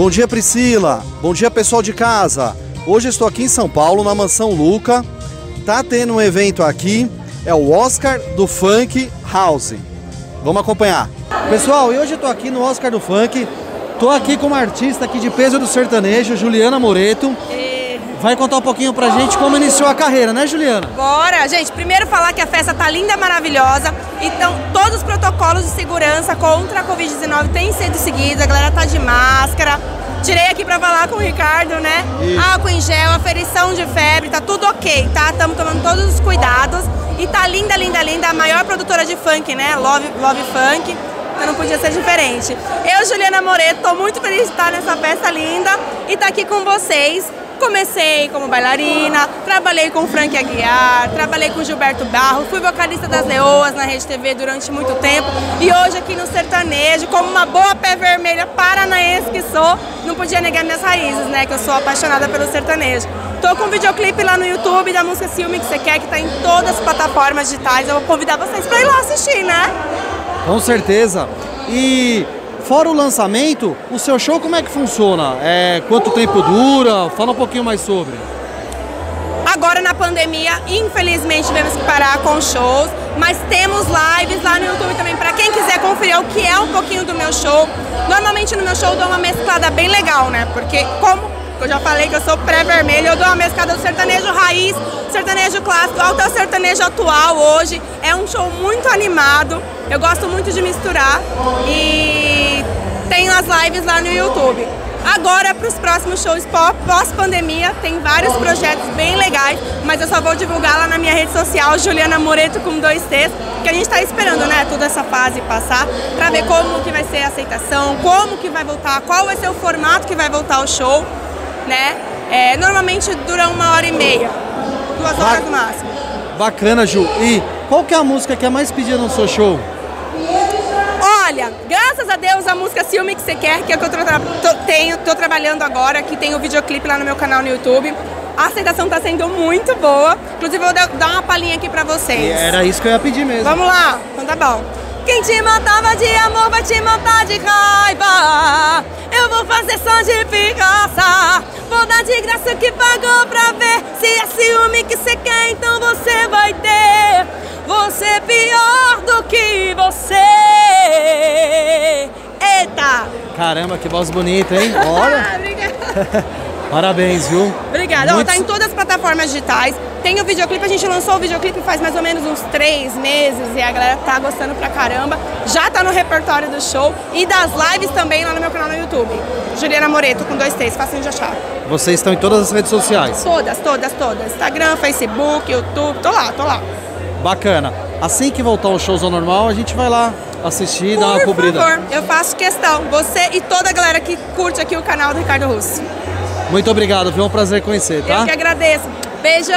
Bom dia, Priscila. Bom dia, pessoal de casa. Hoje estou aqui em São Paulo, na Mansão Luca. Tá tendo um evento aqui, é o Oscar do Funk House. Vamos acompanhar. Pessoal, e hoje eu tô aqui no Oscar do Funk. Tô aqui com uma artista aqui de peso do sertanejo, Juliana Moreto. Vai contar um pouquinho pra gente como iniciou a carreira, né, Juliana? Bora! Gente, primeiro falar que a festa tá linda, maravilhosa. Então, todos os protocolos de segurança contra a Covid-19 têm sido seguidos. A galera tá de máscara. Tirei aqui pra falar com o Ricardo, né? Isso. Álcool em gel, aferição de febre, tá tudo ok, tá? Estamos tomando todos os cuidados. E tá linda, linda, linda. A maior produtora de funk, né? Love, Love Funk. Então não podia ser diferente. Eu, Juliana Moreto, tô muito feliz de estar nessa festa linda e tá aqui com vocês. Comecei como bailarina, trabalhei com Frank Aguiar, trabalhei com Gilberto Barro, fui vocalista das Leoas na Rede TV durante muito tempo e hoje aqui no sertanejo, como uma boa pé vermelha paranaense que sou, não podia negar minhas raízes, né? Que eu sou apaixonada pelo sertanejo. Tô com um videoclipe lá no YouTube da música Ciúme que você quer, que tá em todas as plataformas digitais. Eu vou convidar vocês pra ir lá assistir, né? Com certeza. E fora o lançamento, o seu show como é que funciona? É, quanto tempo dura? Fala um pouquinho mais sobre. Agora na pandemia, infelizmente tivemos que parar com shows, mas temos lives lá no YouTube também para quem quiser conferir o que é um pouquinho do meu show. Normalmente no meu show eu dou uma mesclada bem legal, né? Porque como eu já falei que eu sou pré-vermelho, eu dou uma mesclada do sertanejo raiz, sertanejo clássico, até o sertanejo atual hoje. É um show muito animado. Eu gosto muito de misturar e tenho as lives lá no YouTube. Agora, para os próximos shows pó- pós-pandemia, tem vários projetos bem legais, mas eu só vou divulgar lá na minha rede social, Juliana Moreto com dois T's, que a gente está esperando, né, toda essa fase passar, para ver como que vai ser a aceitação, como que vai voltar, qual vai ser o formato que vai voltar o show, né? É, normalmente dura uma hora e meia, duas Vai. horas no máximo. Bacana, Ju. E qual que é a música que é mais pedida no seu show? Olha, graças a Deus a música Ciúme que você quer, que é que eu tô, tô- tenho, tô trabalhando agora, que tem o videoclipe lá no meu canal no YouTube. A aceitação tá sendo muito boa. Inclusive, eu vou dar uma palhinha aqui pra vocês. Era isso que eu ia pedir mesmo. Vamos lá? Então tá bom. Quem te matava de amor vai te matar de raiva. Eu vou fazer só de pirraça. Vou dar de graça que pagou pra ver. Se é ciúme que você quer, então você vai ter. Você é pior do que você. Eita! Caramba, que voz bonita, hein? Olha. Parabéns, viu? Obrigada. Ó, Muito tá em todas as plataformas digitais. Tem o videoclipe, a gente lançou o videoclipe faz mais ou menos uns três meses e a galera tá gostando pra caramba. Já tá no repertório do show e das lives também lá no meu canal no YouTube. Juliana Moreto com dois T's, facinho de achar. Vocês estão em todas as redes sociais. Todas, todas, todas. Instagram, Facebook, YouTube, tô lá, tô lá. Bacana. Assim que voltar os shows ao normal, a gente vai lá assistir e dar uma Por cobrida. favor, eu faço questão. Você e toda a galera que curte aqui o canal do Ricardo Russo. Muito obrigado, viu? É um prazer conhecer, tá? Eu que agradeço. Beijo!